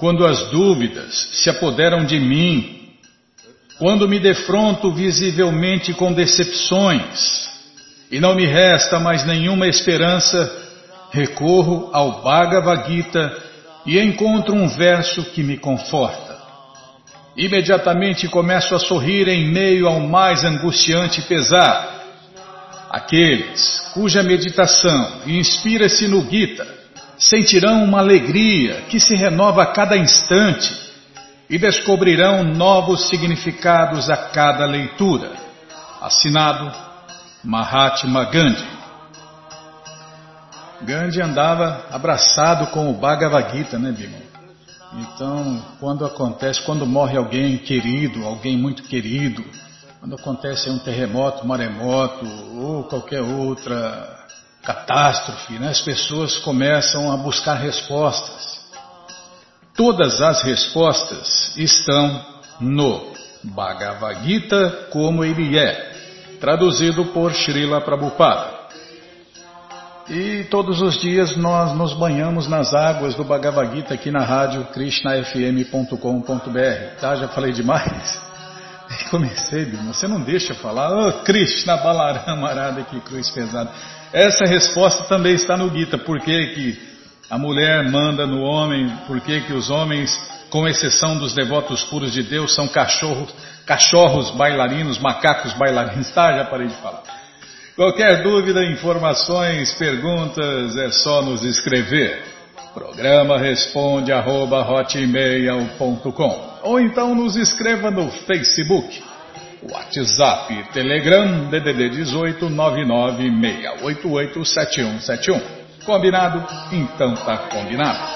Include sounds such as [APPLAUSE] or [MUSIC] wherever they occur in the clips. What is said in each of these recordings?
Quando as dúvidas se apoderam de mim, quando me defronto visivelmente com decepções e não me resta mais nenhuma esperança, recorro ao Bhagavad Gita e encontro um verso que me conforta. Imediatamente começo a sorrir em meio ao mais angustiante pesar. Aqueles cuja meditação inspira-se no Gita sentirão uma alegria que se renova a cada instante e descobrirão novos significados a cada leitura. Assinado Mahatma Gandhi. Gandhi andava abraçado com o Bhagavad Gita, né, Bima? Então, quando acontece, quando morre alguém querido, alguém muito querido, quando acontece um terremoto, maremoto ou qualquer outra catástrofe, né, as pessoas começam a buscar respostas. Todas as respostas estão no Bhagavad Gita como ele é, traduzido por Srila Prabhupada. E todos os dias nós nos banhamos nas águas do Bhagavad Gita aqui na rádio krishnafm.com.br. Tá, já falei demais? [LAUGHS] Comecei, Bima, você não deixa falar. Oh, Krishna Balarama [LAUGHS] Arada, que cruz pesada. Essa resposta também está no Gita. Por que, que a mulher manda no homem? Por que, que os homens, com exceção dos devotos puros de Deus, são cachorros, cachorros bailarinos, macacos bailarinos? Tá, já parei de falar. Qualquer dúvida, informações, perguntas, é só nos escrever. Programa responde arroba, ou então nos escreva no Facebook, WhatsApp, Telegram, DDD 18 996887171. Combinado? Então tá combinado.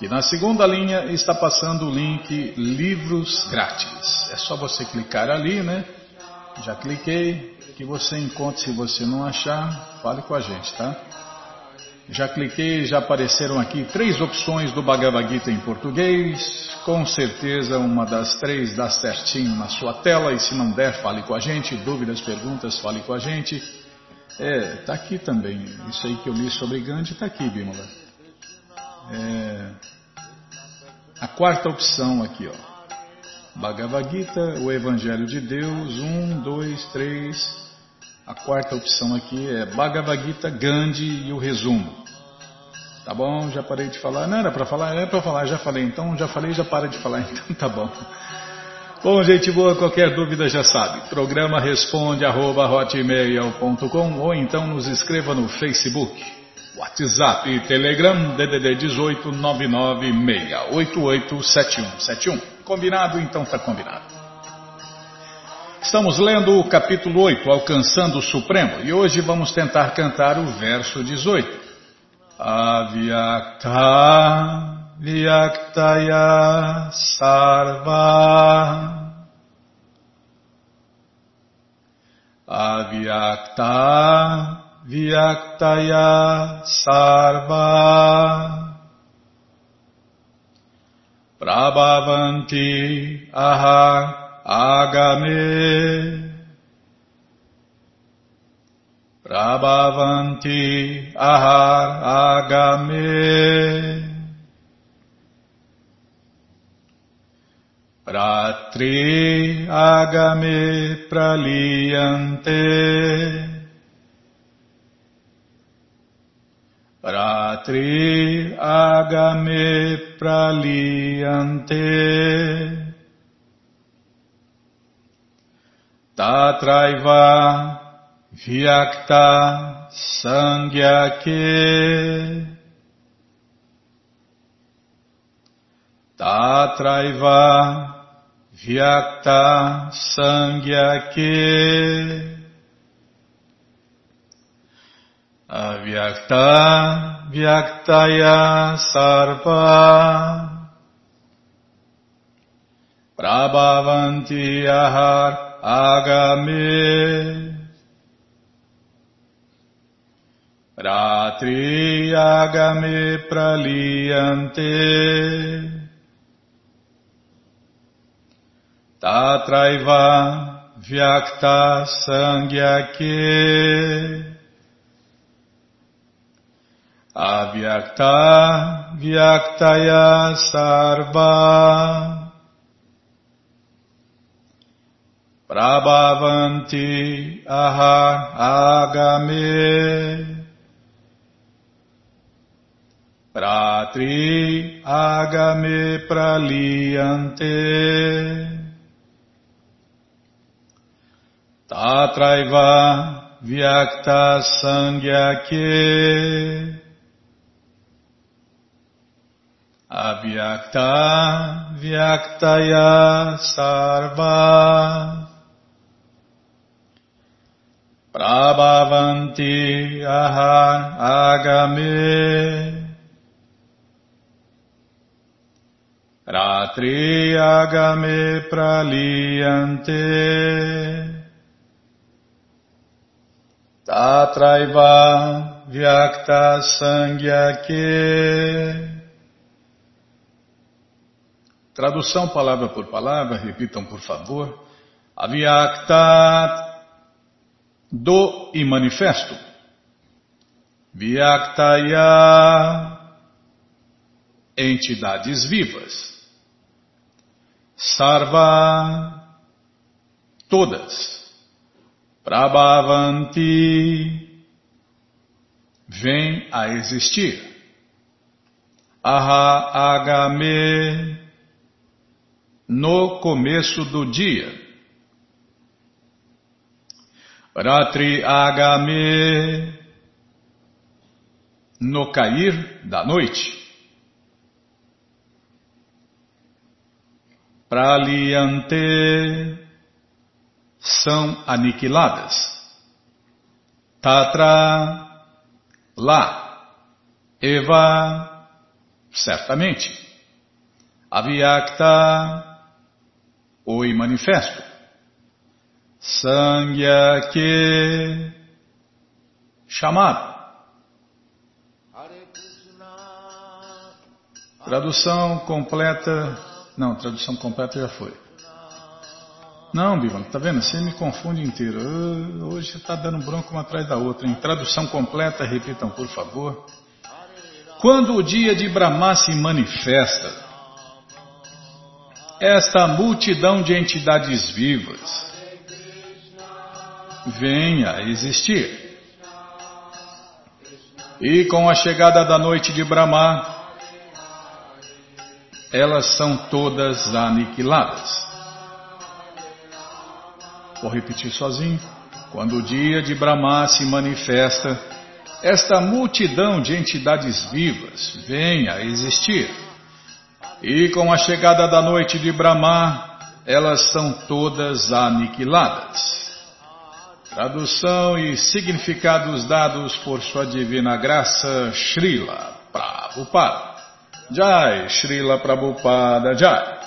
e na segunda linha está passando o link Livros Grátis. É só você clicar ali, né? Já cliquei, que você encontra. Se você não achar, fale com a gente, tá? Já cliquei, já apareceram aqui três opções do Bhagavad Gita em português. Com certeza uma das três dá certinho na sua tela. E se não der, fale com a gente. Dúvidas, perguntas, fale com a gente. É, tá aqui também. Isso aí que eu li sobre Gandhi tá aqui, Bimala. É, a quarta opção aqui, ó. Bhagavad Gita, o Evangelho de Deus, um, dois, três. A quarta opção aqui é Bhagavad Gita, Gandhi e o resumo. Tá bom? Já parei de falar. Não era para falar, era para falar, já falei. Então já falei, já para de falar. [LAUGHS] Então tá bom. Bom, gente boa, qualquer dúvida já sabe. Programa responde arroba, ou então nos escreva no Facebook. WhatsApp e Telegram DDD 18 996887171. Combinado? Então tá combinado. Estamos lendo o capítulo 8, Alcançando o Supremo, e hoje vamos tentar cantar o verso 18. Avyakta Vyaktaya Sarva Avyakta vyaktaya sarva. Prabhavanti aha agame. Prabhavanti aha agame. Ratri agame praliyante Ratri agame praliyante Tatraiva vyakta sangyake Tatraiva Vyakta Sangyake Avyakta Vyaktaya Sarva Prabhavanti Ahar Agame Ratri Agame Praliyante Tatraiva Vyakta Sangyake Avyakta Vyaktaya Sarva. Prabhavanti Aha Agame. Pratri Agame Praliyante. Tatraiva Vyakta Sangyake Avyakta Vyaktaya Sarva Prabhavanti Aha Agame Ratri Agame Praliyante Tatraiva Vyakta Sangyake. Tradução palavra por palavra, repitam por favor. Avyakta do e manifesto. Vyaktaya entidades vivas. Sarva todas. Prabhavanti vem a existir. Aha Agame no começo do dia. Ratri Agame no cair da noite. Praliante são aniquiladas. Tatra, lá. Eva, certamente. Avyakta, oi manifesto. Sangyake, chamado. Tradução completa. Não, tradução completa já foi. Não, Bivan, tá vendo? Você me confunde inteiro. Hoje está dando bronca uma atrás da outra. Em tradução completa, repitam, por favor. Quando o dia de Brahma se manifesta, esta multidão de entidades vivas vem a existir. E com a chegada da noite de Brahma, elas são todas aniquiladas. Vou repetir sozinho. Quando o dia de Brahma se manifesta, esta multidão de entidades vivas vem a existir. E com a chegada da noite de Brahma, elas são todas aniquiladas. Tradução e significados dados por Sua Divina Graça, Srila Prabhupada. Jai, Srila Prabhupada Jai.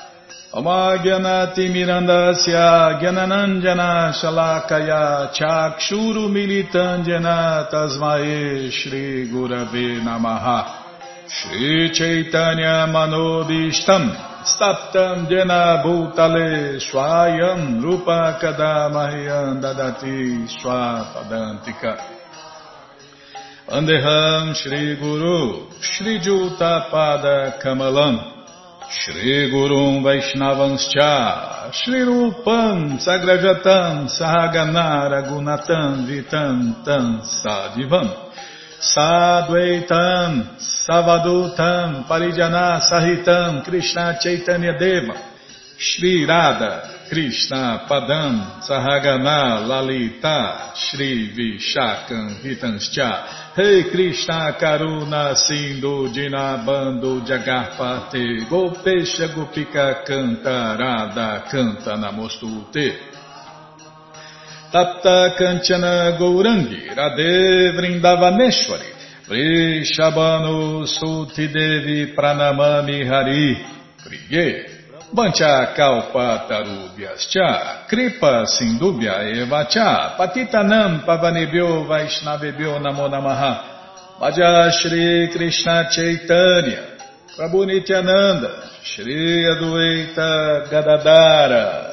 Amagyanatimirandasya Gyananandjana Shalakaya Chakshuru Militandjana Tasmae Shri Gurave Namaha Shri Chaitanya Manobishtam Staptam Jena Bhutale Swayam Rupa Kadamahyam Dadati Swapadantika Andeham Shri Guru Shri Juta Pada Kamalam Shri Gurum Vaishnavanscha Shri Rupam Sagrajatam Sahaganara Gunatam Vitam Tam Sadivam Sadvaitam Savadutam Parijana Sahitam Krishna Chaitanya Deva Shri Radha Krishna Padam Sahagana Lalita Shri Vishakam Hitanscha Rei hey Krishna Karuna Sindhu Dinabando Jagarpate Gopesha Gopika Canta Radha Canta Namostute Tapta Kanchana Gourangi Radhe Vrindavaneshwari Vrishabhanu Suti Devi Pranamami Hari Priye Bancha kalpa tarubhyascha, kripa sindubhya evacha, patitanam pavanebhyo vaishnavebhyo namo namaha, Vaja Shri Krishna Chaitanya, Prabhu Nityananda, Shri Adueita Gadadara,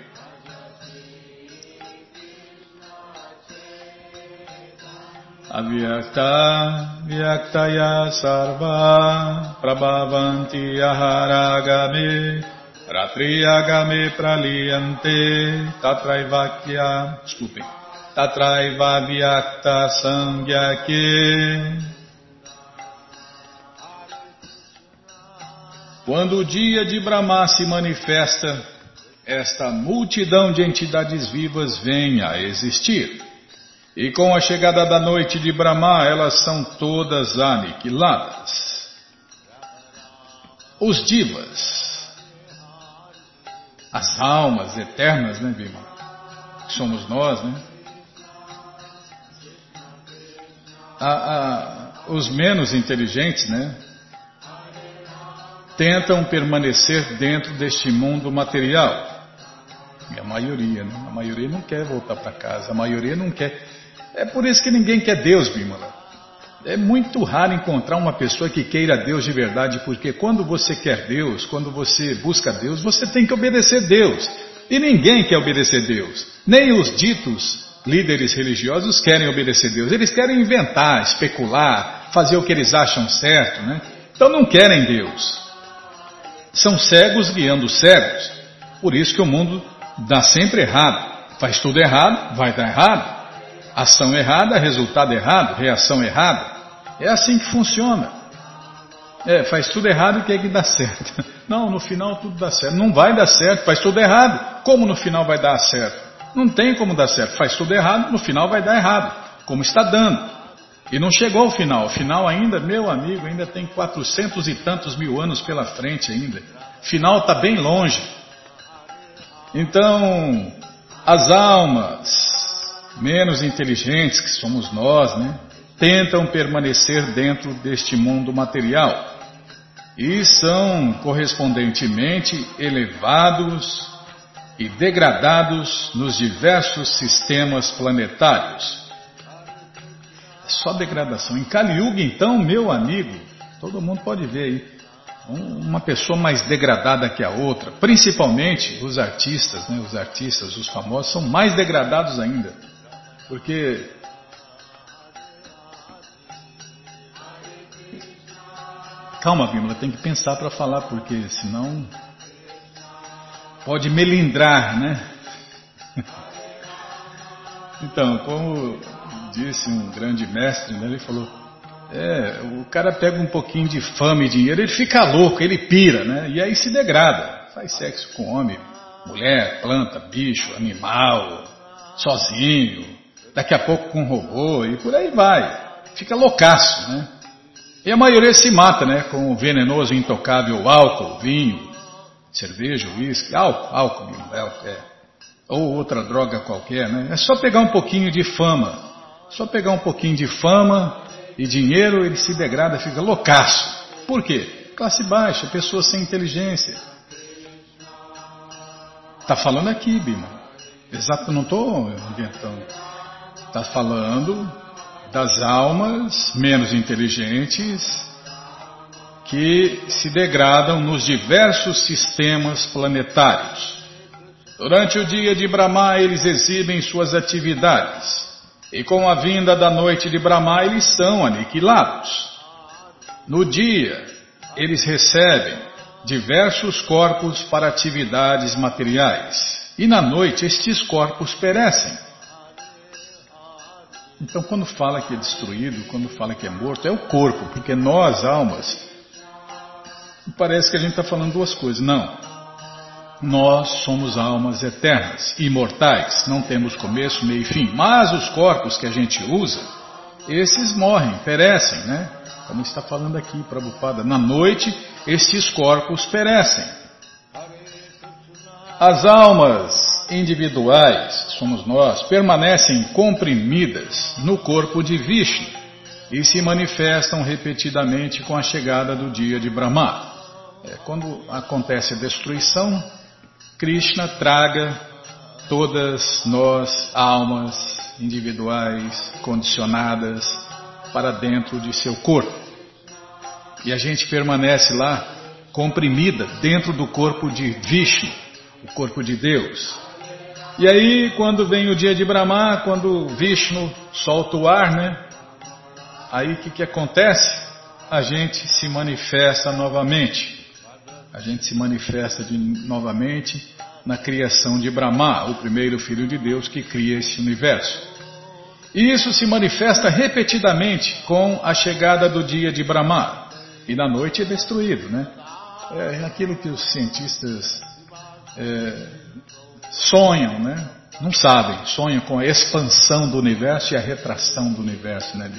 Avyakta, Vyaktaya Sarva, Prabhavanti Aharagame, Ratriyagame Praliyante, Tatraivakya, desculpem, Tatraiva Vyakta Sangyake, Quando o dia de Brahma se manifesta, esta multidão de entidades vivas vem a existir. E com a chegada da noite de Brahma, elas são todas aniquiladas. Os divas, as almas eternas, né, Bima? Somos nós, né? os menos inteligentes, né? tentam permanecer dentro deste mundo material. E a maioria, né? A maioria não quer voltar para casa, a maioria não quer. É por isso que ninguém quer Deus, Bimala. É muito raro encontrar uma pessoa que queira Deus de verdade, porque quando você quer Deus, quando você busca Deus, você tem que obedecer Deus. E ninguém quer obedecer Deus. Nem os ditos líderes religiosos querem obedecer Deus. Eles querem inventar, especular, fazer o que eles acham certo, né? Então não querem Deus. São cegos guiando cegos. Por isso que o mundo dá sempre errado. Faz tudo errado, vai dar errado. Ação errada, resultado errado, reação errada. É assim que funciona. É, faz tudo errado e quer que dá [LAUGHS] certo. Não, no final tudo dá certo. Não vai dar certo, faz tudo errado. Como no final vai dar certo? Não tem como dar certo. Faz tudo errado, no final vai dar errado. Como está dando. E não chegou ao final. O final ainda, meu amigo, ainda tem quatrocentos e tantos mil anos pela frente ainda. Final está bem longe. Então, as almas menos inteligentes, que somos nós, né, tentam permanecer dentro deste mundo material e são correspondentemente elevados e degradados nos diversos sistemas planetários só degradação. Em Kali Yuga, então, meu amigo, todo mundo pode ver aí, uma pessoa mais degradada que a outra, principalmente os artistas, né, os artistas, os famosos, são mais degradados ainda. Porque Calma, Bíblia, tem que pensar para falar, porque senão pode melindrar, né? [LAUGHS] Então, como disse um grande mestre, né, ele falou, é, o cara pega um pouquinho de fama e dinheiro, ele fica louco, ele pira, né? E aí se degrada, faz sexo com homem, mulher, planta, bicho, animal, sozinho, daqui a pouco com robô e por aí vai. Fica loucaço, né? E a maioria se mata, né? Com o venenoso intocável álcool, vinho, cerveja, uísque, álcool, álcool, álcool, é. Ou outra droga qualquer, né? É só pegar um pouquinho de fama. Só pegar um pouquinho de fama e dinheiro, ele se degrada, fica loucaço. Por quê? Classe baixa, pessoa sem inteligência. Está falando aqui, Bima. Exato, não estou inventando. Está falando das almas menos inteligentes que se degradam nos diversos sistemas planetários. Durante o dia de Brahma, eles exibem suas atividades, e com a vinda da noite de Brahma, eles são aniquilados. No dia, eles recebem diversos corpos para atividades materiais, e na noite, estes corpos perecem então, quando fala que é destruído, quando fala que é morto, é o corpo, porque nós, almas, parece que a gente está falando duas coisas. Não. Nós somos almas eternas, imortais, não temos começo, meio e fim. Mas os corpos que a gente usa, esses morrem, perecem, né? Como está falando aqui, Prabhupada. Na noite, esses corpos perecem. As almas individuais, somos nós, permanecem comprimidas no corpo de Vishnu e se manifestam repetidamente com a chegada do dia de Brahma. É, quando acontece a destruição, Krishna traga todas nós, almas individuais, condicionadas, para dentro de seu corpo. E a gente permanece lá comprimida dentro do corpo de Vishnu, o corpo de Deus. E aí, quando vem o dia de Brahma, quando Vishnu solta o ar, né? Aí o que, que acontece? A gente se manifesta novamente. A gente se manifesta de, novamente na criação de Brahma, o primeiro filho de Deus que cria esse universo. E isso se manifesta repetidamente com a chegada do dia de Brahma. E na noite é destruído, né? É aquilo que os cientistas é, sonham, né? Não sabem, sonham com a expansão do universo e a retração do universo, né?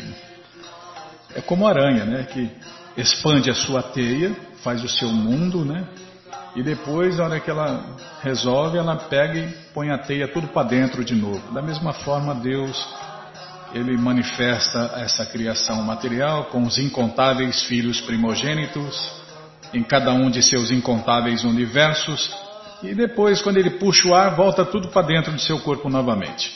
É como a aranha, né? Que expande a sua teia, faz o seu mundo, né? E depois, na hora que ela resolve, ela pega e põe a teia tudo para dentro de novo. Da mesma forma, Deus, ele manifesta essa criação material com os incontáveis filhos primogênitos, em cada um de seus incontáveis universos, e depois, quando ele puxa o ar, volta tudo para dentro do seu corpo novamente.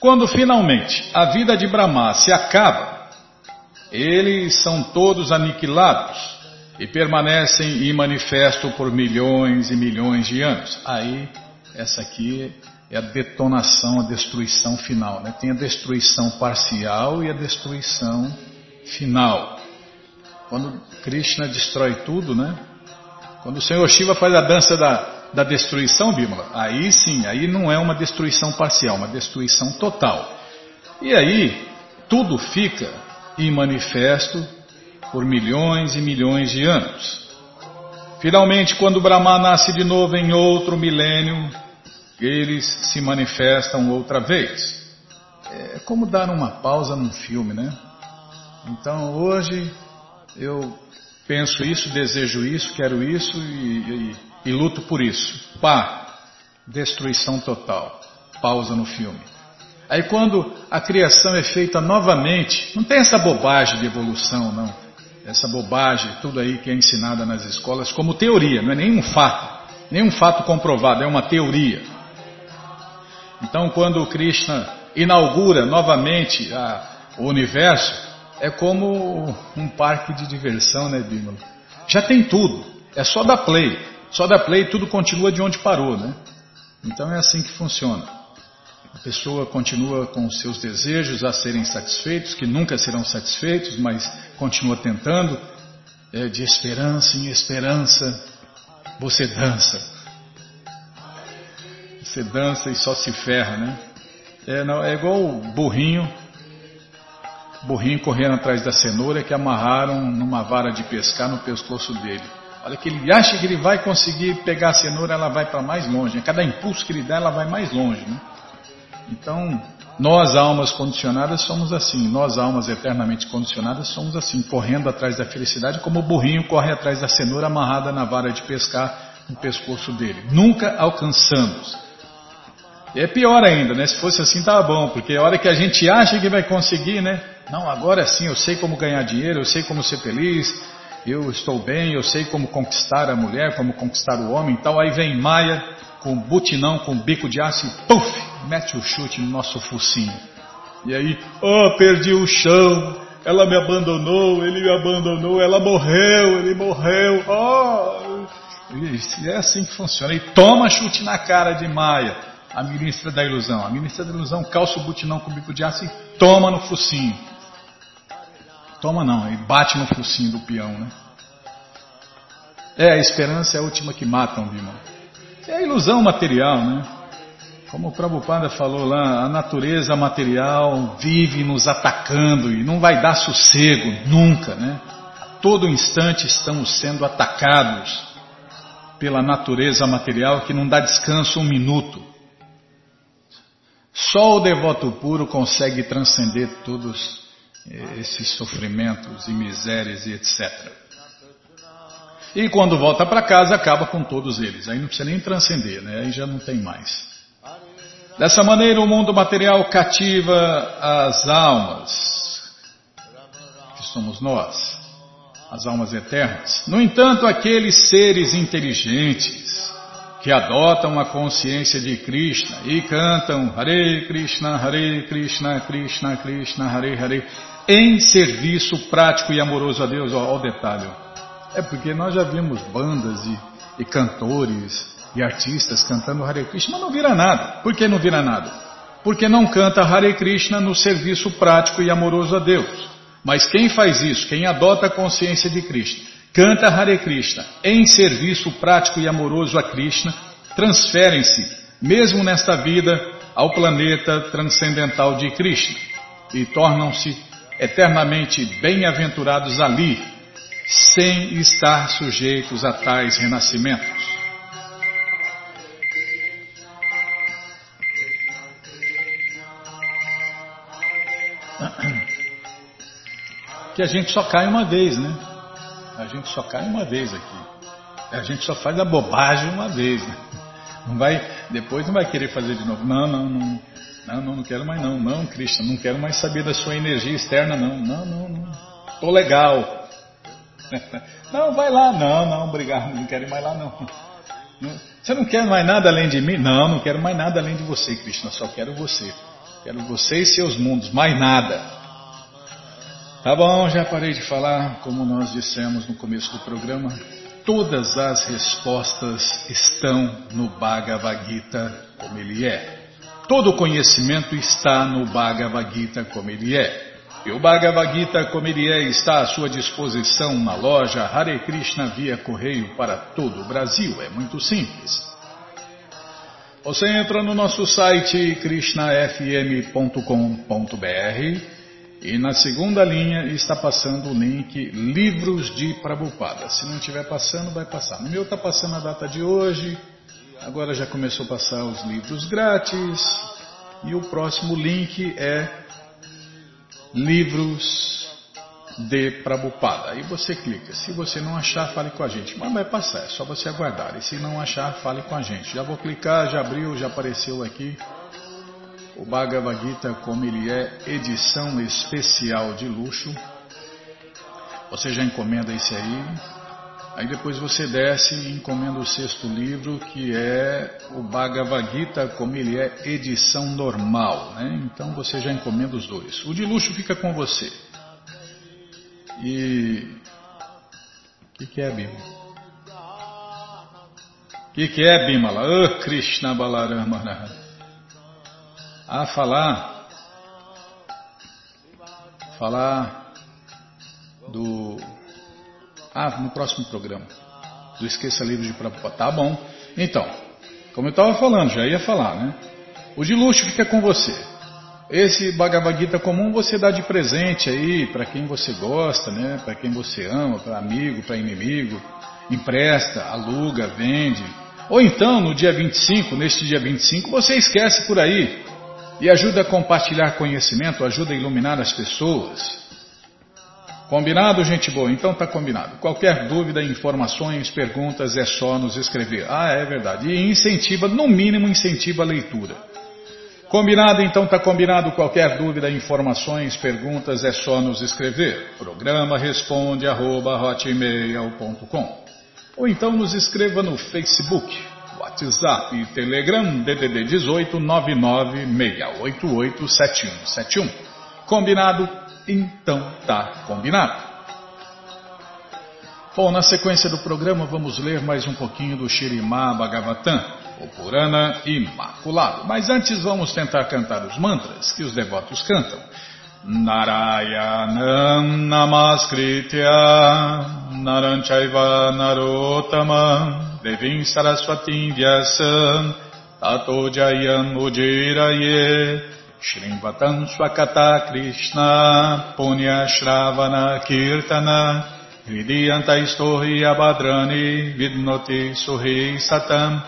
Quando finalmente a vida de Brahma se acaba, eles são todos aniquilados e permanecem em manifesto por milhões e milhões de anos. Aí, essa aqui é a detonação, a destruição final. Né? Tem a destruição parcial e a destruição final. Quando Krishna destrói tudo, né? Quando o Senhor Shiva faz a dança da, da destruição, Bímola, aí sim, aí não é uma destruição parcial, uma destruição total. E aí tudo fica em manifesto por milhões e milhões de anos. Finalmente, quando Brahma nasce de novo em outro milênio, eles se manifestam outra vez. É como dar uma pausa num filme, né? Então hoje eu penso isso, desejo isso, quero isso e, e, e luto por isso. Pá, destruição total. Pausa no filme. Aí quando a criação é feita novamente, não tem essa bobagem de evolução, não. Essa bobagem, tudo aí que é ensinada nas escolas como teoria, não é nenhum fato, nenhum fato comprovado, é uma teoria. Então quando Krishna inaugura novamente a, o universo, é como um parque de diversão, né, Bímola? Já tem tudo, é só dar play. Só dar play tudo continua de onde parou, né? Então é assim que funciona. A pessoa continua com os seus desejos a serem satisfeitos, que nunca serão satisfeitos, mas continua tentando. É, de esperança em esperança, você dança. Você dança e só se ferra, né? É, não, é igual o burrinho, burrinho correndo atrás da cenoura que amarraram numa vara de pescar no pescoço dele. Olha que ele acha que ele vai conseguir pegar a cenoura, ela vai para mais longe. Né? Cada impulso que ele dá, ela vai mais longe. Né? Então, nós almas condicionadas somos assim. Nós almas eternamente condicionadas somos assim, correndo atrás da felicidade, como o burrinho corre atrás da cenoura amarrada na vara de pescar no pescoço dele. Nunca alcançamos. É pior ainda, né? Se fosse assim, tava bom, porque a hora que a gente acha que vai conseguir, né? Não, agora sim, eu sei como ganhar dinheiro, eu sei como ser feliz, eu estou bem, eu sei como conquistar a mulher, como conquistar o homem e tal. Aí vem Maia com butinão, com bico de aço e puf, mete o chute no nosso focinho. E aí, oh, perdi o chão, ela me abandonou, ele me abandonou, ela morreu, ele morreu, oh. É assim que funciona. E toma chute na cara de Maia, a ministra da ilusão. A ministra da ilusão calça o butinão com o bico de aço e toma no focinho. Toma não, e bate no focinho do peão, né? É, a esperança é a última que matam, Bima. É a ilusão material, né? Como o Prabhupada falou lá, a natureza material vive nos atacando e não vai dar sossego nunca, né? A todo instante estamos sendo atacados pela natureza material que não dá descanso um minuto. Só o devoto puro consegue transcender todos esses sofrimentos e misérias e etc. E quando volta para casa, acaba com todos eles. Aí não precisa nem transcender, né? aí já não tem mais. Dessa maneira, o mundo material cativa as almas, que somos nós, as almas eternas. No entanto, aqueles seres inteligentes que adotam a consciência de Krishna e cantam Hare Krishna, Hare Krishna, Krishna Krishna, Hare Hare, em serviço prático e amoroso a Deus. Olha o detalhe. É porque nós já vimos bandas e, e cantores e artistas cantando Hare Krishna, não vira nada. Por que não vira nada? Porque não canta Hare Krishna no serviço prático e amoroso a Deus. Mas quem faz isso, quem adota a consciência de Krishna, canta Hare Krishna em serviço prático e amoroso a Krishna, transferem-se, mesmo nesta vida, ao planeta transcendental de Krishna e tornam-se eternamente bem-aventurados ali, sem estar sujeitos a tais renascimentos. Que a gente só cai uma vez, né? A gente só cai uma vez aqui. A gente só faz a bobagem uma vez. Né? Não vai, depois não vai querer fazer de novo. Não, não, não. Não, não, não quero mais não. Não, Krishna, não quero mais saber da sua energia externa, não. Não, não, não. Tô legal. [LAUGHS] Não, vai lá. Não, não, obrigado. Não quero ir mais lá, não. Você não quer mais nada além de mim? Não, não quero mais nada além de você, Krishna. Só quero você. Quero você e seus mundos. Mais nada. Tá bom, já parei de falar. Como nós dissemos no começo do programa, todas as respostas estão no Bhagavad Gita como ele é. Todo conhecimento está no Bhagavad Gita como ele é. E o Bhagavad Gita como ele é está à sua disposição na loja Hare Krishna via correio para todo o Brasil. É muito simples. Você entra no nosso site krishnafm.com.br e na segunda linha está passando o link Livros de Prabhupada. Se não estiver passando, vai passar. No meu está passando a data de hoje, Agora já começou a passar os livros grátis. E o próximo link é livros de Prabhupada. Aí você clica. Se você não achar, fale com a gente. Mas vai passar, é só você aguardar. E se não achar, fale com a gente. Já vou clicar, já abriu, já apareceu aqui. O Bhagavad Gita, como ele é, edição especial de luxo. Você já encomenda esse aí. Aí depois você desce e encomenda o sexto livro, que é o Bhagavad Gita, como ele é edição normal. Né? Então você já encomenda os dois. O de luxo fica com você. E. O que, que é, Bimala? O que, que é, Bimala? Oh, Krishna Balarama. Ah, falar. Falar do ah, no próximo programa. Do Esqueça Livros de Prabhupada. Tá bom. Então, Como eu estava falando, já ia falar, né? O de luxo fica com você. Esse Bhagavad Gita comum você dá de presente aí para quem você gosta, né? Para quem você ama, para amigo, para inimigo. Empresta, aluga, vende. Ou então, no dia 25, neste dia 25, você esquece por aí e ajuda a compartilhar conhecimento, ajuda a iluminar as pessoas. Combinado, gente boa? Então tá combinado. Qualquer dúvida, informações, perguntas, é só nos escrever. Ah, é verdade. E incentiva, no mínimo, incentiva a leitura. Combinado, então tá combinado. Qualquer dúvida, informações, perguntas, é só nos escrever. Programa responde arroba, Ou então nos escreva no Facebook, WhatsApp e Telegram DDD 18 996887171. Combinado? Então tá combinado. Bom, na sequência do programa vamos ler mais um pouquinho do Shirimá Bhagavatam, o Purana Imaculado. Mas antes vamos tentar cantar os mantras que os devotos cantam. Narayanam Namaskritya Naranchaiva Narotamam Devim Saraswatim Vyasam Tato Jayam Ujiraye Shrimvatam Swakata Krishna Punya Shravana Kirtana Hridiyanta Istorhi Abhadrani Vidnoti Suhi Satam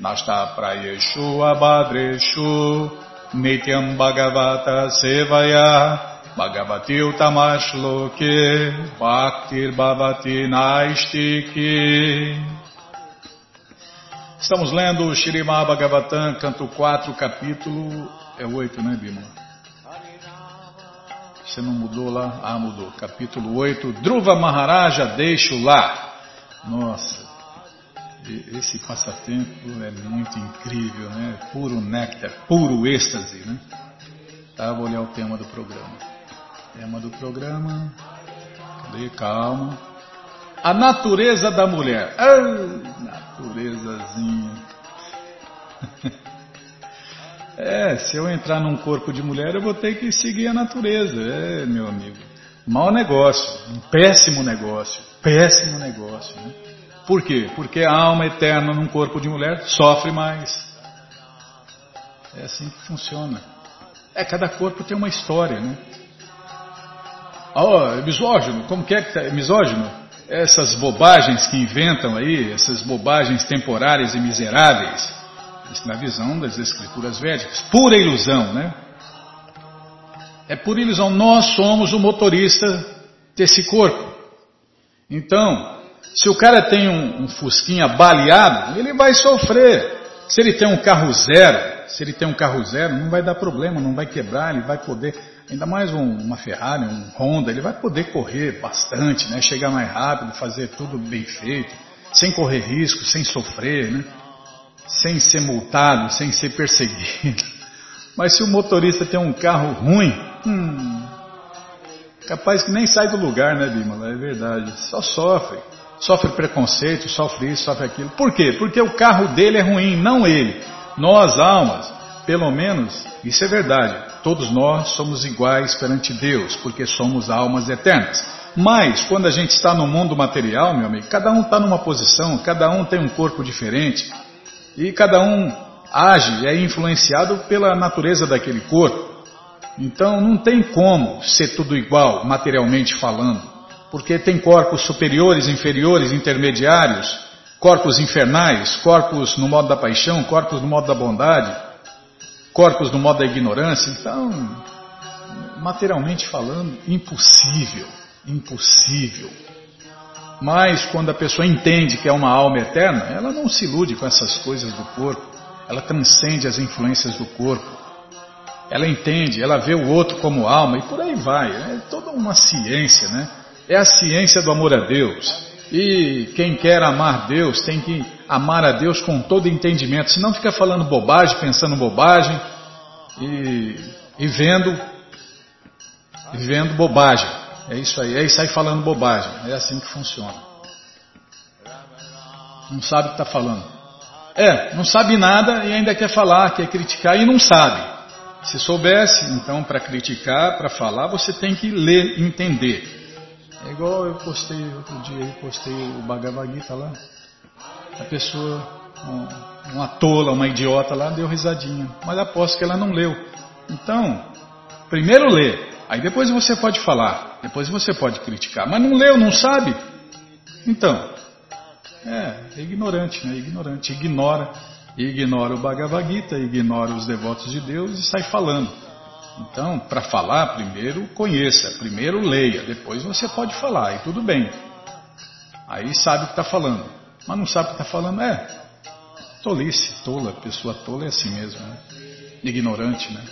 Nasta Prayeshu Abhadreshu Nityam Bhagavata Sevaya Bhagavati Utamash Loke Bhaktir Bhavati Naistiki Estamos lendo o Shirimá Bhagavatam, canto 4, capítulo é o 8, né, Bima? Você não mudou lá? Ah, mudou. Capítulo 8. Dhruva Maharaja, deixo lá. Nossa, esse passatempo é muito incrível, né? Puro néctar, puro êxtase, né? Tá, vou olhar o tema do programa. Tema do programa. Cadê? Calma. A natureza da mulher. Ah, naturezazinha. [LAUGHS] É, se eu entrar num corpo de mulher, eu vou ter que seguir a natureza. É, meu amigo. Mau negócio, um péssimo negócio, péssimo negócio. Né? Por quê? Porque a alma eterna num corpo de mulher sofre mais. É assim que funciona. É, cada corpo tem uma história, né? Oh, é misógino, como que é que tá? É misógino? Essas bobagens que inventam aí, essas bobagens temporárias e miseráveis isso na visão das escrituras védicas. Pura ilusão, né? É pura ilusão. Nós somos o motorista desse corpo. Então, se o cara tem um, um fusquinha baleado, ele vai sofrer. Se ele tem um carro zero, se ele tem um carro zero, não vai dar problema, não vai quebrar, ele vai poder, ainda mais um, uma Ferrari, um Honda, ele vai poder correr bastante, né? chegar mais rápido, fazer tudo bem feito, sem correr risco, sem sofrer, né? sem ser multado, sem ser perseguido. [LAUGHS] Mas se o motorista tem um carro ruim, hum, capaz que nem sai do lugar, né, Bima? É verdade. Só sofre. Sofre preconceito, sofre isso, sofre aquilo. Por quê? Porque o carro dele é ruim, não ele. Nós, almas, pelo menos, isso é verdade. Todos nós somos iguais perante Deus, porque somos almas eternas. Mas, quando a gente está no mundo material, meu amigo, cada um está numa posição, cada um tem um corpo diferente. E cada um age, é influenciado pela natureza daquele corpo. Então não tem como ser tudo igual, materialmente falando, porque tem corpos superiores, inferiores, intermediários, corpos infernais, corpos no modo da paixão, corpos no modo da bondade, corpos no modo da ignorância. Então, materialmente falando, impossível, impossível. Mas quando a pessoa entende que é uma alma eterna, ela não se ilude com essas coisas do corpo. Ela transcende as influências do corpo. Ela entende, ela vê o outro como alma e por aí vai. É toda uma ciência, né? É a ciência do amor a Deus. E quem quer amar Deus tem que amar a Deus com todo entendimento. Senão fica falando bobagem, pensando bobagem e, e vendo, e vendo bobagem. É isso aí, é aí falando bobagem. É assim que funciona. Não sabe o que está falando. É, não sabe nada e ainda quer falar, quer criticar e não sabe. Se soubesse, então, para criticar, para falar, você tem que ler, entender. É igual eu postei outro dia, eu postei o Bhagavad Gita lá. A pessoa uma tola, uma idiota lá, deu risadinha. Mas aposto que ela não leu. Então, primeiro lê, aí depois você pode falar, depois você pode criticar. Mas não leu, não sabe? Então, é, é ignorante, né? Ignorante, ignora, ignora o Bhagavad Gita, ignora os devotos de Deus e sai falando. Então, para falar, primeiro conheça, primeiro leia, depois você pode falar, e tudo bem. Aí sabe o que está falando. Mas não sabe o que está falando, é tolice, tola, pessoa tola é assim mesmo, né? ignorante, né?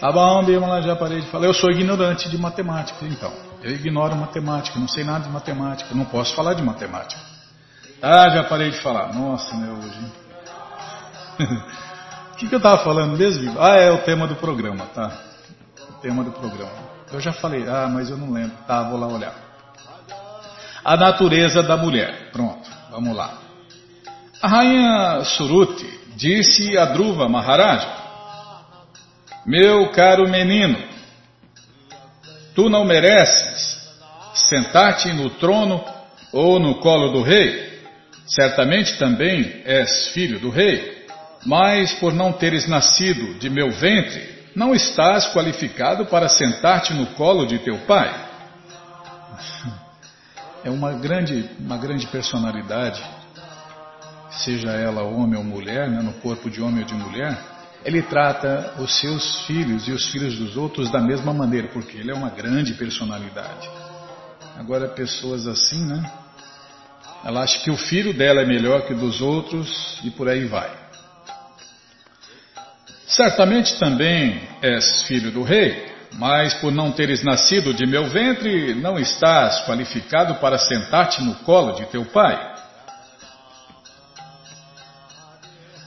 Tá bom, Bímola, já parei de falar. Eu sou ignorante de matemática, então. Eu ignoro matemática, não sei nada de matemática, não posso falar de matemática. Ah, já parei de falar. Nossa, meu, hoje. [LAUGHS] Que, que eu estava falando mesmo? Ah, é o tema do programa, tá? O tema do programa. Eu já falei, ah, mas eu não lembro. Tá, vou lá olhar. A natureza da mulher. Pronto, vamos lá. A rainha Suruti disse a Druva Maharaja: Meu caro menino, tu não mereces sentar-te no trono ou no colo do rei. Certamente também és filho do rei, mas por não teres nascido de meu ventre, não estás qualificado para sentar-te no colo de teu pai. [LAUGHS] É uma grande, uma grande personalidade, seja ela homem ou mulher, né, no corpo de homem ou de mulher, ele trata os seus filhos e os filhos dos outros da mesma maneira, porque ele é uma grande personalidade. Agora, pessoas assim, né? Ela acha que o filho dela é melhor que o dos outros e por aí vai. Certamente também és filho do rei, mas por não teres nascido de meu ventre, não estás qualificado para sentar-te no colo de teu pai.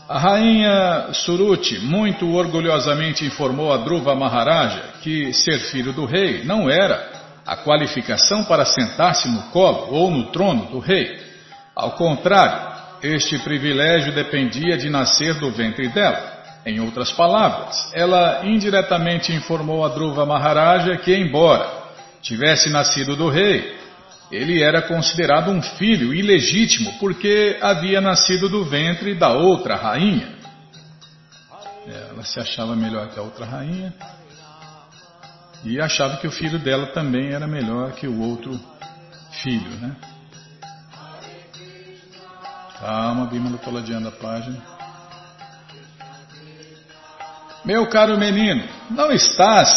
A rainha Suruti muito orgulhosamente informou a Dhruva Maharaja que ser filho do rei não era a qualificação para sentar-se no colo ou no trono do rei. Ao contrário, este privilégio dependia de nascer do ventre dela. Em outras palavras, ela indiretamente informou a Dhruva Maharaja que, embora tivesse nascido do rei, ele era considerado um filho ilegítimo porque havia nascido do ventre da outra rainha. Ela se achava melhor que a outra rainha e achava que o filho dela também era melhor que o outro filho, né? Calma, Bima, eu estou ladeando a página. Meu caro menino, não estás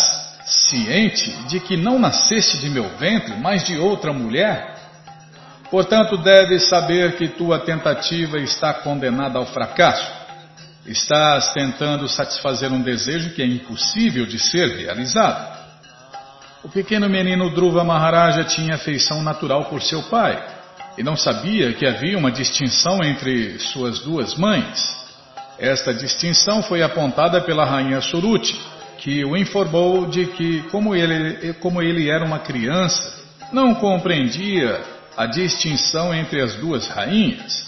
ciente de que não nasceste de meu ventre, mas de outra mulher? Portanto, deves saber que tua tentativa está condenada ao fracasso. Estás tentando satisfazer um desejo que é impossível de ser realizado. O pequeno menino Dhruva Maharaja tinha afeição natural por seu pai e não sabia que havia uma distinção entre suas duas mães. Esta distinção foi apontada pela rainha Suruti, que o informou de que, como ele, como ele era uma criança, não compreendia a distinção entre as duas rainhas.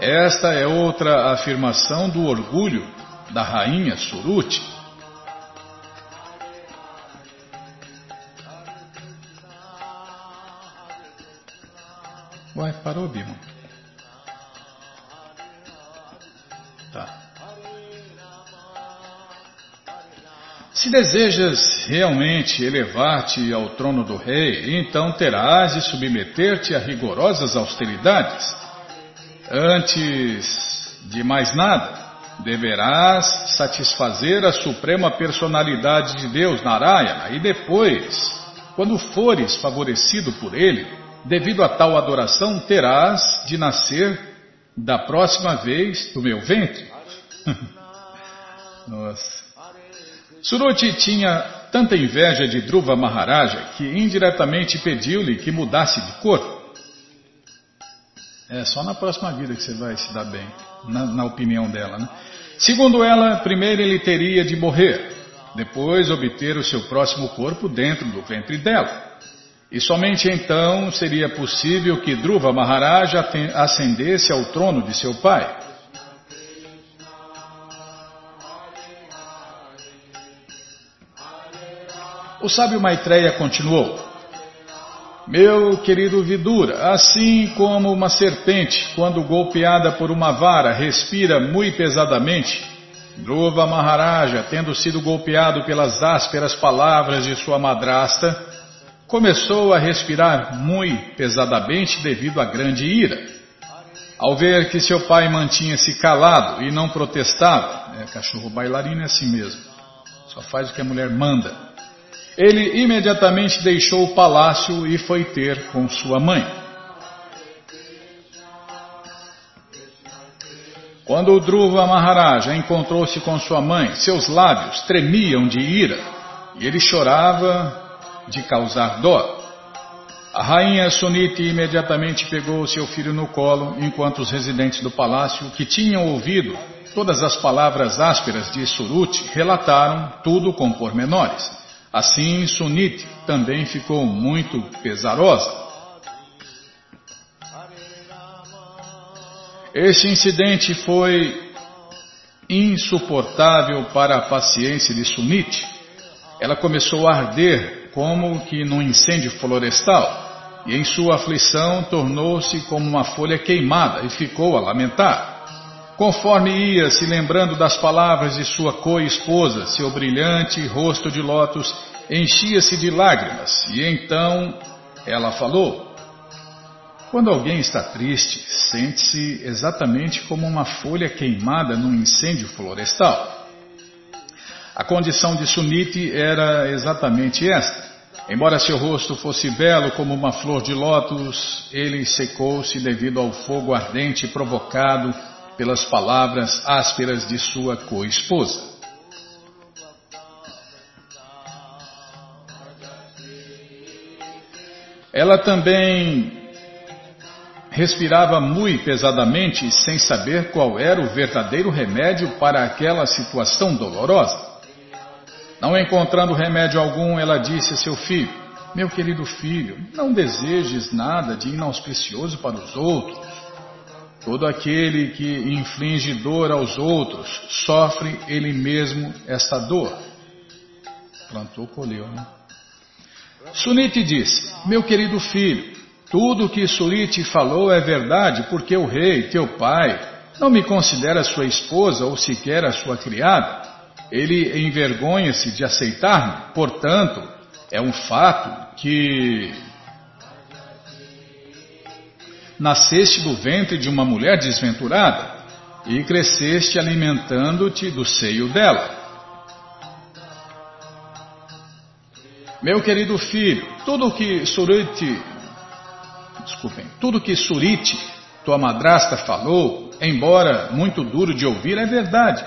Esta é outra afirmação do orgulho da rainha Suruti. Uai, parou, Bima. Se desejas realmente elevar-te ao trono do rei, então terás de submeter-te a rigorosas austeridades. Antes de mais nada, deverás satisfazer a suprema personalidade de Deus, Narayana, e depois, quando fores favorecido por ele, devido a tal adoração, terás de nascer da próxima vez do meu ventre. [LAUGHS] Nossa. Suruti tinha tanta inveja de Dhruva Maharaja que indiretamente pediu-lhe que mudasse de cor. É só na próxima vida que você vai se dar bem, na, na opinião dela. Né? Segundo ela, primeiro ele teria de morrer, depois obter o seu próximo corpo dentro do ventre dela. E somente então seria possível que Dhruva Maharaja ascendesse ao trono de seu pai. O sábio Maitreya continuou: Meu querido Vidura, assim como uma serpente, quando golpeada por uma vara, respira muito pesadamente, Dhruva Maharaja, tendo sido golpeado pelas ásperas palavras de sua madrasta, começou a respirar muito pesadamente devido à grande ira. Ao ver que seu pai mantinha-se calado e não protestava, é, cachorro bailarino é assim mesmo, só faz o que a mulher manda. Ele imediatamente deixou o palácio e foi ter com sua mãe. Quando o Dhruva Maharaja encontrou-se com sua mãe, seus lábios tremiam de ira e ele chorava de causar dó. A rainha Suniti imediatamente pegou seu filho no colo, enquanto os residentes do palácio, que tinham ouvido todas as palavras ásperas de Suruti, relataram tudo com pormenores. Assim, Sunit também ficou muito pesarosa. Este incidente foi insuportável para a paciência de Sunit. Ela começou a arder como que num incêndio florestal, e em sua aflição tornou-se como uma folha queimada e ficou a lamentar. Conforme ia se lembrando das palavras de sua co-esposa, seu brilhante rosto de lótus enchia-se de lágrimas, e então ela falou: Quando alguém está triste, sente-se exatamente como uma folha queimada num incêndio florestal. A condição de Suniti era exatamente esta. Embora seu rosto fosse belo como uma flor de lótus, ele secou-se devido ao fogo ardente provocado pelas palavras ásperas de sua co-esposa. Ela também respirava muito pesadamente sem saber qual era o verdadeiro remédio para aquela situação dolorosa. Não encontrando remédio algum, ela disse a seu filho: Meu querido filho, não desejes nada de inauspicioso para os outros. Todo aquele que inflige dor aos outros sofre ele mesmo esta dor. Plantou, colheu, né? Suniti disse: Meu querido filho, tudo o que Suriti falou é verdade porque o rei, teu pai, não me considera sua esposa ou sequer a sua criada. Ele envergonha-se de aceitar-me, portanto, é um fato que nasceste do ventre de uma mulher desventurada e cresceste alimentando-te do seio dela. Meu querido filho, tudo que Suriti, desculpem, tudo que Suriti, tua madrasta falou, embora muito duro de ouvir, é verdade.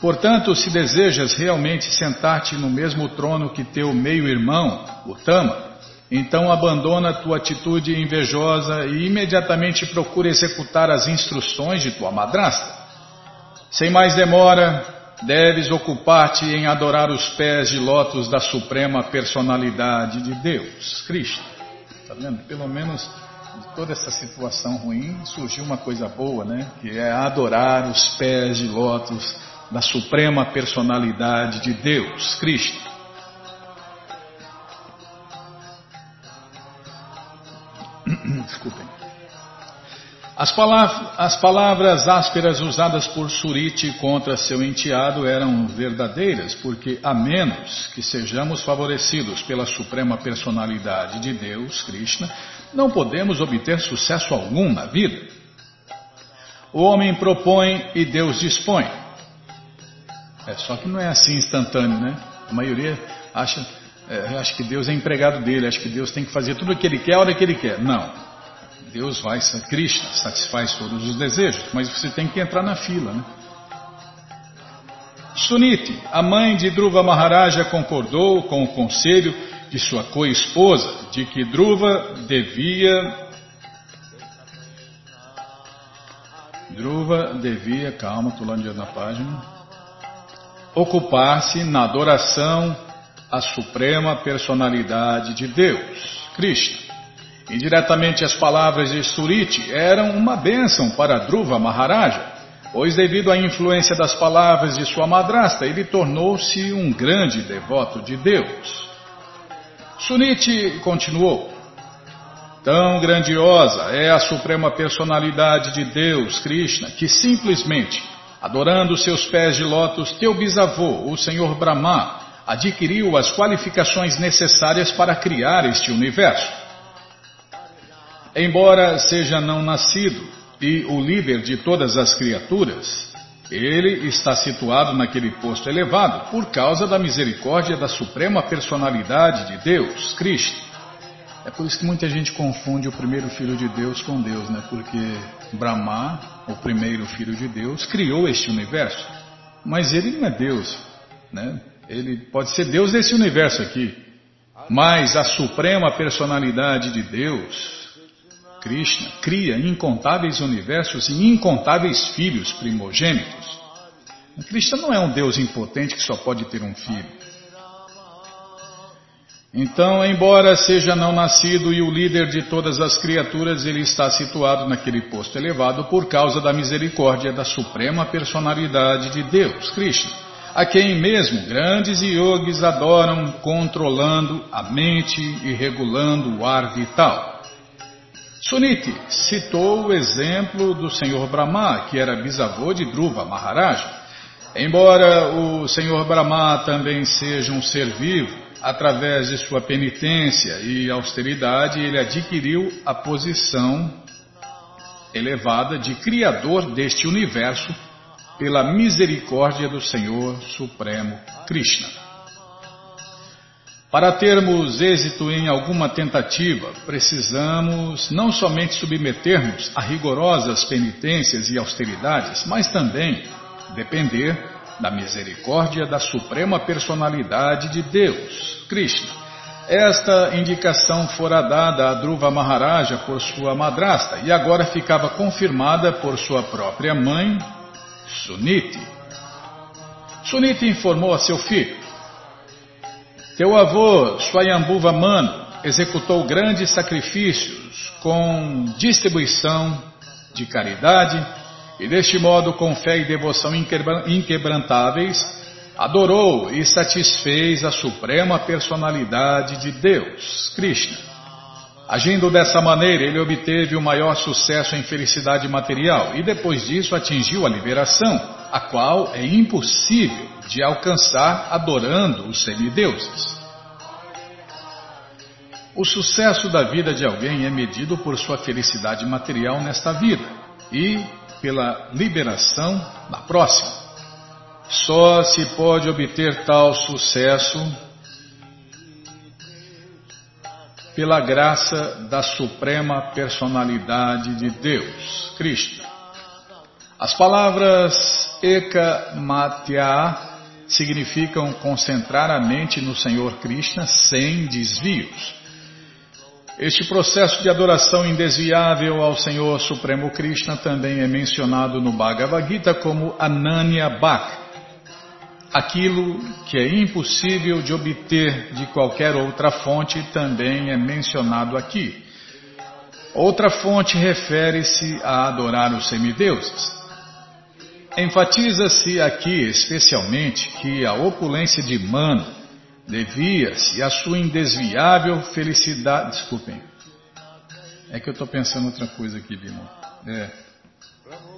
Portanto, se desejas realmente sentar-te no mesmo trono que teu meio-irmão, o Tama, então abandona tua atitude invejosa e imediatamente procura executar as instruções de tua madrasta. Sem mais demora, deves ocupar-te em adorar os pés de lótus da suprema personalidade de Deus, Cristo. Está vendo? Pelo menos de toda essa situação ruim surgiu uma coisa boa, né? Que é adorar os pés de lótus da suprema personalidade de Deus, Cristo. Desculpem. As palavras, as palavras, ásperas usadas por Suriti contra seu enteado eram verdadeiras, porque a menos que sejamos favorecidos pela suprema personalidade de Deus, Krishna, não podemos obter sucesso algum na vida. O homem propõe e Deus dispõe. É só que não é assim instantâneo, né? A maioria acha é, acho que Deus é empregado dele, acho que Deus tem que fazer tudo o que ele quer a hora que ele quer. Não. Deus vai, Krishna satisfaz todos os desejos, mas você tem que entrar na fila, né? Suniti, a mãe de Dhruva Maharaja, concordou com o conselho de sua co-esposa de que Dhruva devia. Dhruva devia, calma, estou lá na página, ocupar-se na adoração a suprema personalidade de Deus, Krishna. Indiretamente as palavras de Suriti eram uma bênção para Dhruva Maharaja, pois devido à influência das palavras de sua madrasta, ele tornou-se um grande devoto de Deus. Suriti continuou: Tão grandiosa é a suprema personalidade de Deus, Krishna, que simplesmente, adorando seus pés de lótus, teu bisavô, o Senhor Brahma, adquiriu as qualificações necessárias para criar este universo. Embora seja não nascido e o líder de todas as criaturas, ele está situado naquele posto elevado por causa da misericórdia da suprema personalidade de Deus, Cristo. É por isso que muita gente confunde o primeiro filho de Deus com Deus, né? Porque Brahma, o primeiro filho de Deus, criou este universo, mas ele não é Deus, né? Ele pode ser Deus desse universo aqui, mas a suprema personalidade de Deus, Krishna cria incontáveis universos e incontáveis filhos primogênitos. Krishna não é um Deus impotente que só pode ter um filho. Então, embora seja não nascido e o líder de todas as criaturas, ele está situado naquele posto elevado por causa da misericórdia da suprema personalidade de Deus, Krishna, a quem mesmo grandes yogis adoram, controlando a mente e regulando o ar vital. Suniti citou o exemplo do Senhor Brahma, que era bisavô de Dhruva Maharaja. Embora o Senhor Brahma também seja um ser vivo, através de sua penitência e austeridade, ele adquiriu a posição elevada de Criador deste universo pela misericórdia do Senhor Supremo Krishna. Para termos êxito em alguma tentativa, precisamos não somente submetermos a rigorosas penitências e austeridades, mas também depender da misericórdia da Suprema Personalidade de Deus, Krishna. Esta indicação fora dada a Dhruva Maharaja por sua madrasta e agora ficava confirmada por sua própria mãe, Suniti. Suniti informou a seu filho: teu avô, Swayambhuva Mano, executou grandes sacrifícios com distribuição de caridade e deste modo, com fé e devoção inquebrantáveis, adorou e satisfez a suprema personalidade de Deus, Krishna. Agindo dessa maneira, ele obteve o maior sucesso em felicidade material e depois disso atingiu a liberação, a qual é impossível de alcançar adorando os semideuses. O sucesso da vida de alguém é medido por sua felicidade material nesta vida e pela liberação na próxima. Só se pode obter tal sucesso pela graça da Suprema Personalidade de Deus, Cristo. As palavras Eka Matya significam concentrar a mente no Senhor Krishna sem desvios. Este processo de adoração indesviável ao Senhor Supremo Krishna também é mencionado no Bhagavad Gita como Ananya Bhak, aquilo que é impossível de obter de qualquer outra fonte também é mencionado aqui. Outra fonte refere-se a adorar os semideuses. Enfatiza-se aqui especialmente que a opulência de Mano devia-se à sua indesviável felicidade. Desculpem, é que eu estou pensando outra coisa aqui, Bima. É.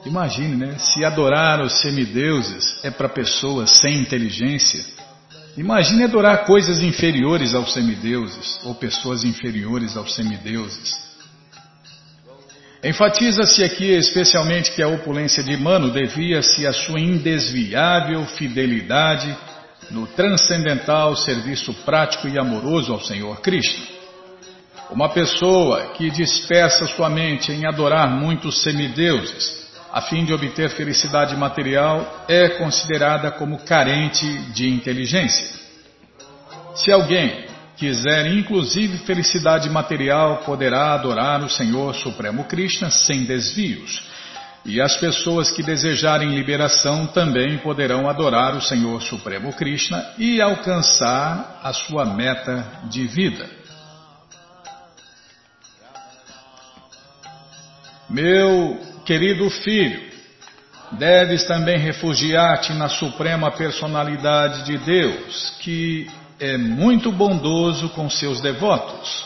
Imagine, né? Se adorar os semideuses é para pessoas sem inteligência, imagine adorar coisas inferiores aos semideuses ou pessoas inferiores aos semideuses. Enfatiza-se aqui especialmente que a opulência de Mano devia-se à sua indesviável fidelidade no transcendental serviço prático e amoroso ao Senhor Cristo. Uma pessoa que dispersa sua mente em adorar muitos semideuses, a fim de obter felicidade material, é considerada como carente de inteligência. Se alguém quiser inclusive felicidade material, poderá adorar o Senhor Supremo Krishna sem desvios. E as pessoas que desejarem liberação também poderão adorar o Senhor Supremo Krishna e alcançar a sua meta de vida. Meu querido filho, deves também refugiar-te na Suprema Personalidade de Deus, que é muito bondoso com seus devotos.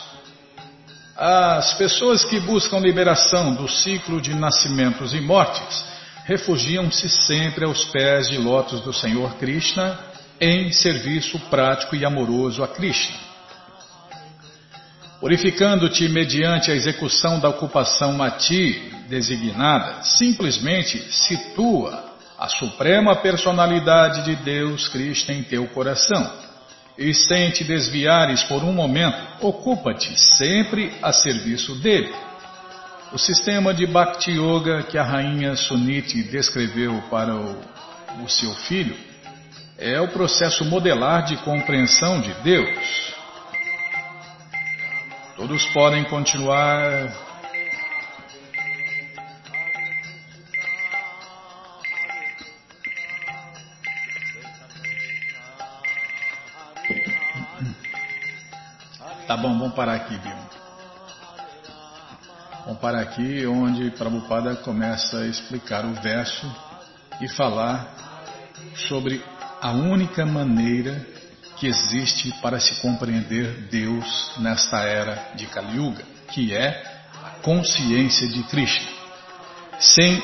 As pessoas que buscam liberação do ciclo de nascimentos e mortes refugiam-se sempre aos pés de lótus do Senhor Krishna em serviço prático e amoroso a Krishna. Purificando-te mediante a execução da ocupação a ti designada, simplesmente situa a suprema personalidade de Deus Krishna em teu coração. E sem te desviares por um momento, ocupa-te sempre a serviço dele. O sistema de Bhakti Yoga que a rainha Suniti descreveu para o, o seu filho é o processo modelar de compreensão de Deus. Todos podem continuar Tá bom, vamos parar aqui, viu? Vamos parar aqui onde Prabhupada começa a explicar o verso e falar sobre a única maneira que existe para se compreender Deus nesta era de Kali Yuga, que é a consciência de Krishna. Sem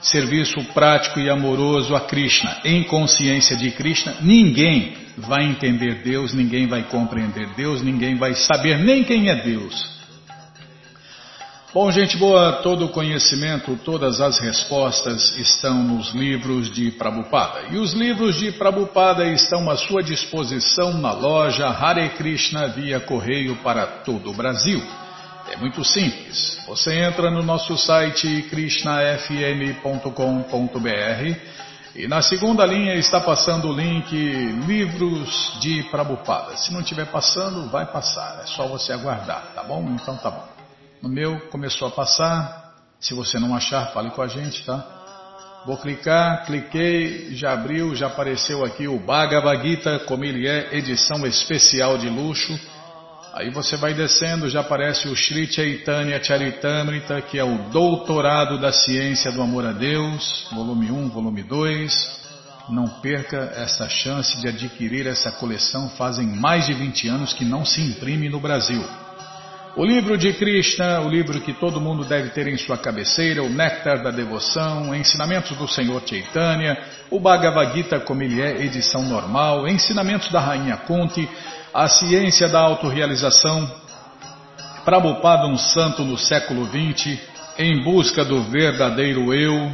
serviço prático e amoroso a Krishna, em consciência de Krishna, ninguém vai entender Deus, ninguém vai compreender Deus, ninguém vai saber nem quem é Deus. Bom, gente boa, todo o conhecimento, todas as respostas estão nos livros de Prabhupada. E os livros de Prabhupada estão à sua disposição na loja Hare Krishna via correio para todo o Brasil. É muito simples. Você entra no nosso site krishnafm.com.br e na segunda linha está passando o link Livros de Prabhupada. Se não estiver passando, vai passar. É só você aguardar, tá bom? Então tá bom. No meu começou a passar. Se você não achar, fale com a gente, tá? Vou clicar, cliquei, já abriu, já apareceu aqui o Bhagavad Gita, como ele é, edição especial de luxo. Aí você vai descendo, já aparece o Sri Chaitanya Charitamrita, que é o Doutorado da Ciência do Amor a Deus, volume 1, volume 2. Não perca essa chance de adquirir essa coleção, fazem mais de 20 anos que não se imprime no Brasil. O livro de Krishna, o livro que todo mundo deve ter em sua cabeceira, o Néctar da Devoção, Ensinamentos do Senhor Chaitanya, o Bhagavad Gita como ele é, edição normal, Ensinamentos da Rainha Kunti, a Ciência da Autorrealização, Prabhupada um santo no século XX, em busca do verdadeiro eu,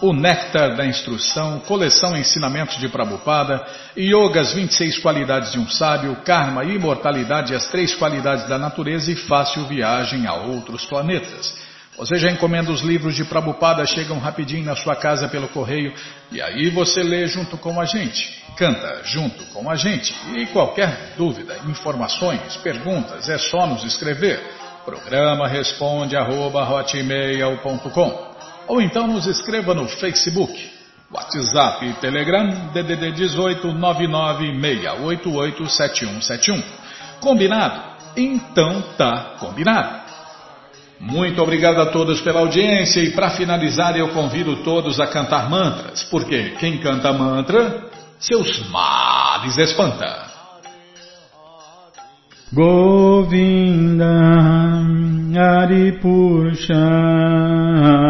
o Néctar da Instrução, Coleção Ensinamentos de Prabhupada, Yoga, as 26 qualidades de um sábio, Karma, Imortalidade, as três qualidades da natureza e Fácil Viagem a outros planetas. Você já encomenda os livros de Prabhupada, chegam rapidinho na sua casa pelo correio e aí você lê junto com a gente, canta junto com a gente. E qualquer dúvida, informações, perguntas, é só nos escrever. Programa responde arroba, ou então nos escreva no Facebook, WhatsApp e Telegram DDD 18 996887171. Combinado? Então tá combinado. Muito obrigado a todos pela audiência e para finalizar eu convido todos a cantar mantras, porque quem canta mantra, seus males espanta. Govinda Adipurushatamaham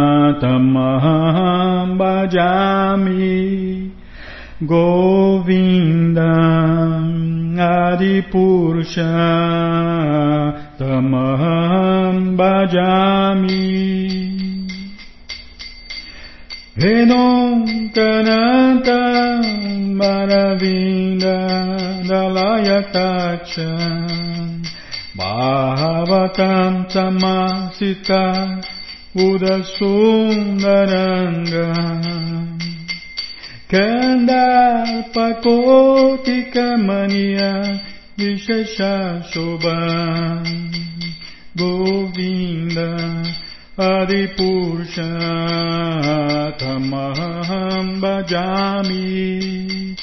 bhajami Govinda Adipurushatamaham bhajami Venom Kananta Maravinda Dalayatacha Bhavatam Tamasita Udasundaranga Kandarpakotika Mania Vishesha Shobha Govinda Adipurusha Tamaham Bhajami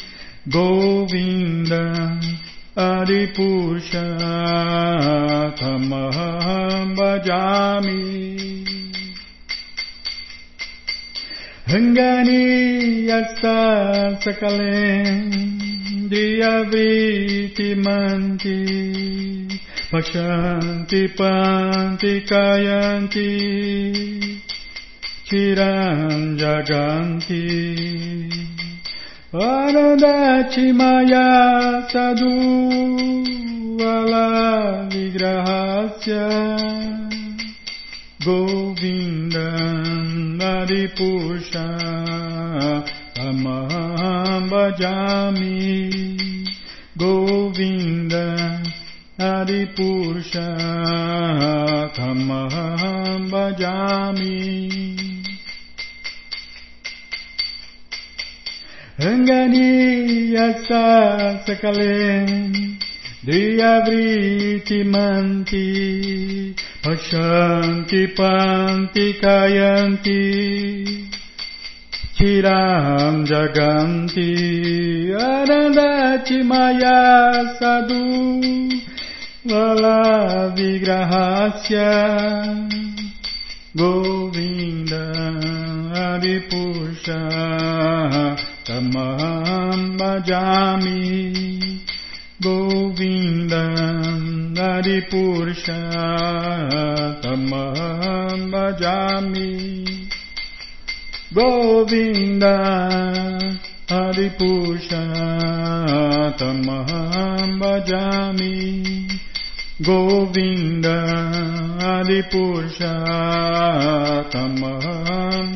हङ्गनीयसा सकलेन्द्रियवृतिमन्ति पशन्ति पान्ति कायन्ति चिरम् जगन्ति वरदक्षि मया सदूवला विग्रहस्य Govindam Naripusha Amaham Bhajami Govinda Aripurusha Kamaham Bhajami Ranganiyasa Sakale Driyavriti Manti Pachanti panti kayanti Tiram jaganti Arandati maya sadhu Vala vigrahasya Govinda adipusha Tamam bajami Govindam Nari Purusha Tamaham Govinda Hari Purusha Tamaham Govinda Hari Purusha Tamaham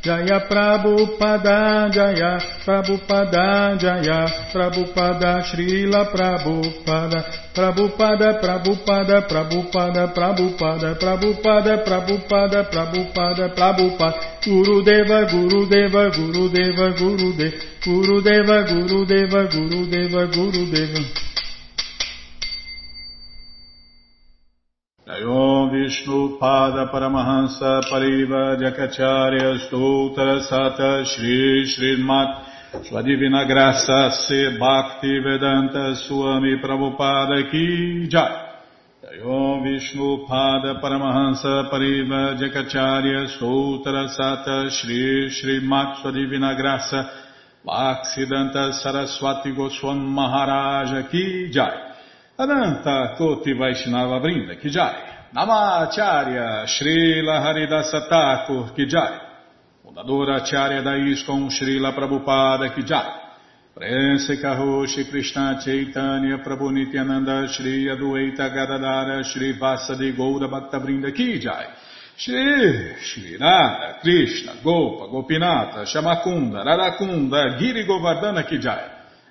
Jaya Prabhupada, Jaya Prabhupada, Jaya Prabhupada, Srila Prabhupada, Prabhupada, Prabhupada, Prabhupada, Prabhupada, Prabhupada, Prabhupada, Prabhupada, Prabhupada, Guru Deva, Guru Deva, Guru Deva, Guru Deva, Guru Deva, Guru Deva, Guru Deva, Guru Deva. Om Vishnu Pada Paramahansa Pariva Jakacharya Stoutra Sata Shri Shri Mat Sua Divina Graça Se Bhakti Vedanta Swami Prabhupada Ki Jai. Om Vishnu Pada Paramahansa Pariva Jakacharya Stoutra Sata Shri Shri Mat Sua Divina Graça Bhaksidanta Saraswati Goswam Maharaja Ki Jai Ananta Koti Vaishnava Brinda Kijai Namacharya Srila Haridasa Thakur Kijai Fundadora Acharya da Srila Prabhupada Kijai Prense Karoshi Krishna Chaitanya Prabhu Nityananda Shri Adueita Gadadara Shri Vasadi Bhakta Brinda Kijai Shri Shri Radha Krishna Gopa Gopinata Shamakunda Radakunda Giri Govardhana Kijai